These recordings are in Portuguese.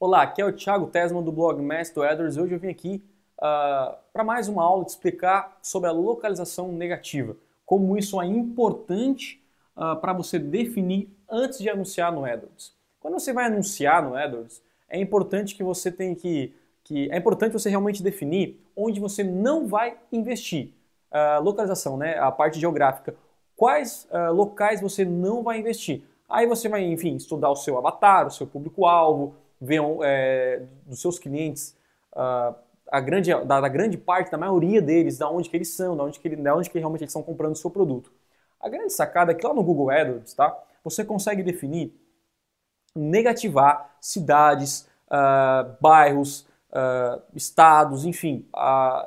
Olá, aqui é o Thiago Tesman do blog Master Edwards. Hoje eu vim aqui uh, para mais uma aula de explicar sobre a localização negativa, como isso é importante uh, para você definir antes de anunciar no AdWords. Quando você vai anunciar no AdWords, é importante que você tenha que, que é importante você realmente definir onde você não vai investir. Uh, localização, né, a parte geográfica. Quais locais você não vai investir? Aí você vai, enfim, estudar o seu avatar, o seu público-alvo, ver é, dos seus clientes uh, a grande, da, da, grande parte, da maioria deles, da onde que eles são, da onde que, da onde que realmente eles estão comprando o seu produto. A grande sacada é que lá no Google AdWords, tá? Você consegue definir, negativar cidades, uh, bairros, uh, estados, enfim,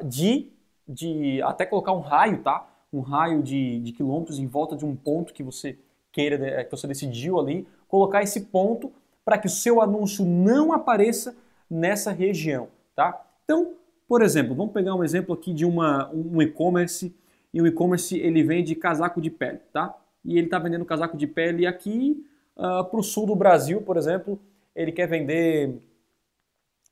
de, de até colocar um raio, tá? Um raio de, de quilômetros em volta de um ponto que você queira, é, que você decidiu ali, colocar esse ponto para que o seu anúncio não apareça nessa região, tá? Então, por exemplo, vamos pegar um exemplo aqui de uma, um e-commerce, e o e-commerce ele vende casaco de pele, tá? E ele está vendendo casaco de pele aqui uh, ah, para o sul do Brasil, por exemplo, ele quer vender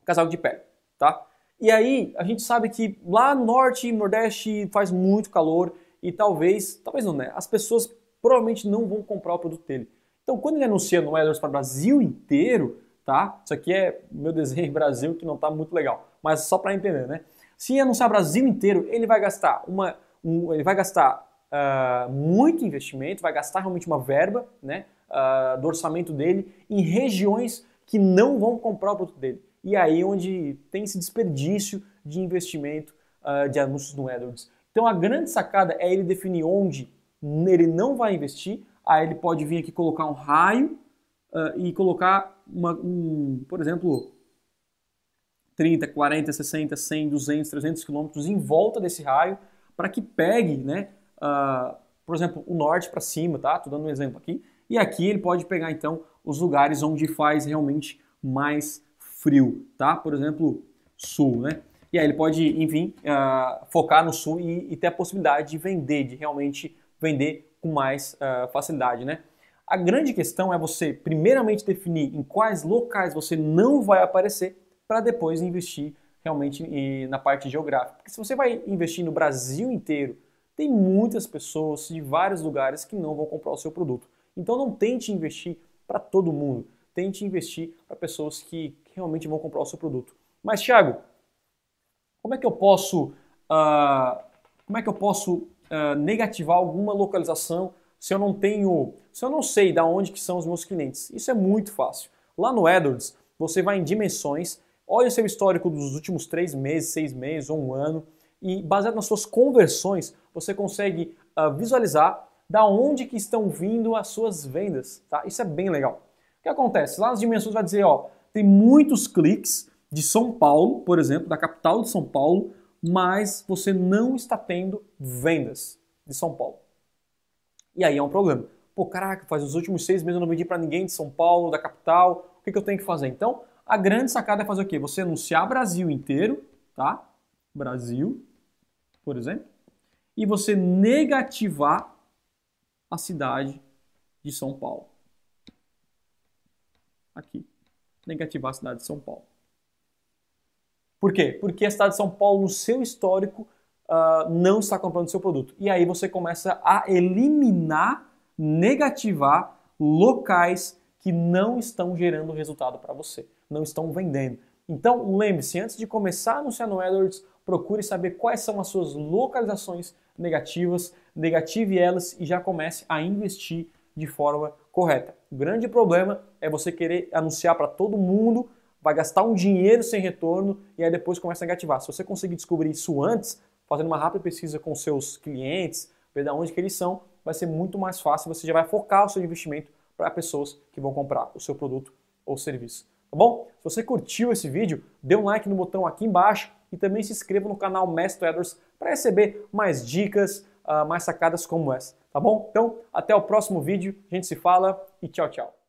casaco de pele, tá? E aí, a gente sabe que lá no norte e nordeste faz muito calor e talvez, talvez não, né? As pessoas provavelmente não vão comprar o produto dele. Então, quando ele anuncia no AdWords para o Brasil inteiro, tá? Isso aqui é meu desenho Brasil que não está muito legal, mas só para entender, né? Se anunciar Brasil inteiro, ele vai gastar uma, um, ele vai gastar uh, muito investimento, vai gastar realmente uma verba, né, uh, do orçamento dele em regiões que não vão comprar o produto dele. E aí onde tem esse desperdício de investimento uh, de anúncios no AdWords. Então a grande sacada é ele definir onde ele não vai investir, aí ele pode vir aqui colocar um raio uh, e colocar, uma, um, por exemplo, 30, 40, 60, 100, 200, 300 quilômetros em volta desse raio para que pegue, né, uh, por exemplo, o norte para cima, tá? Estou dando um exemplo aqui. E aqui ele pode pegar então os lugares onde faz realmente mais frio, tá? Por exemplo, sul, né? E aí ele pode, enfim, uh, focar no sul e, e ter a possibilidade de vender, de realmente vender com mais uh, facilidade, né? A grande questão é você primeiramente definir em quais locais você não vai aparecer para depois investir realmente na parte geográfica. Porque se você vai investir no Brasil inteiro, tem muitas pessoas de vários lugares que não vão comprar o seu produto. Então não tente investir para todo mundo. Tente investir para pessoas que realmente vão comprar o seu produto. Mas Thiago, como é que eu posso, uh, como é que eu posso negativar alguma localização se eu não tenho, se eu não sei da onde que são os meus clientes. Isso é muito fácil. Lá no AdWords, você vai em dimensões, olha o seu histórico dos últimos três meses, seis meses ou um ano, e baseado nas suas conversões, você consegue uh, visualizar da onde que estão vindo as suas vendas. Tá? Isso é bem legal. O que acontece? Lá nas dimensões vai dizer, ó, tem muitos cliques de São Paulo, por exemplo, da capital de São Paulo, mas você não está tendo vendas de São Paulo. E aí é um problema. Pô, caraca, faz os últimos seis meses eu não vendi para ninguém de São Paulo, da capital, o que, que eu tenho que fazer? Então, a grande sacada é fazer o quê? Você anunciar Brasil inteiro, tá? Brasil, por exemplo, e você negativar a cidade de São Paulo. Aqui. Negativar a cidade de São Paulo. Por quê? Porque a cidade de São Paulo, no seu histórico, uh, não está comprando seu produto. E aí você começa a eliminar, negativar locais que não estão gerando resultado para você, não estão vendendo. Então, lembre-se, antes de começar a anunciar no AdWords, procure saber quais são as suas localizações negativas, negative elas e já comece a investir de forma correta. O grande problema é você querer anunciar para todo mundo vai gastar um dinheiro sem retorno e aí depois começa a negativar. Se você conseguir descobrir isso antes, fazendo uma rápida pesquisa com seus clientes, ver de onde que eles são, vai ser muito mais fácil, você já vai focar o seu investimento para pessoas que vão comprar o seu produto ou serviço. Tá bom? Se você curtiu esse vídeo, dê um like no botão aqui embaixo e também se inscreva no canal Mestre Edwards para receber mais dicas, uh, mais sacadas como essa, tá bom? Então, até o próximo vídeo, a gente se fala e tchau, tchau.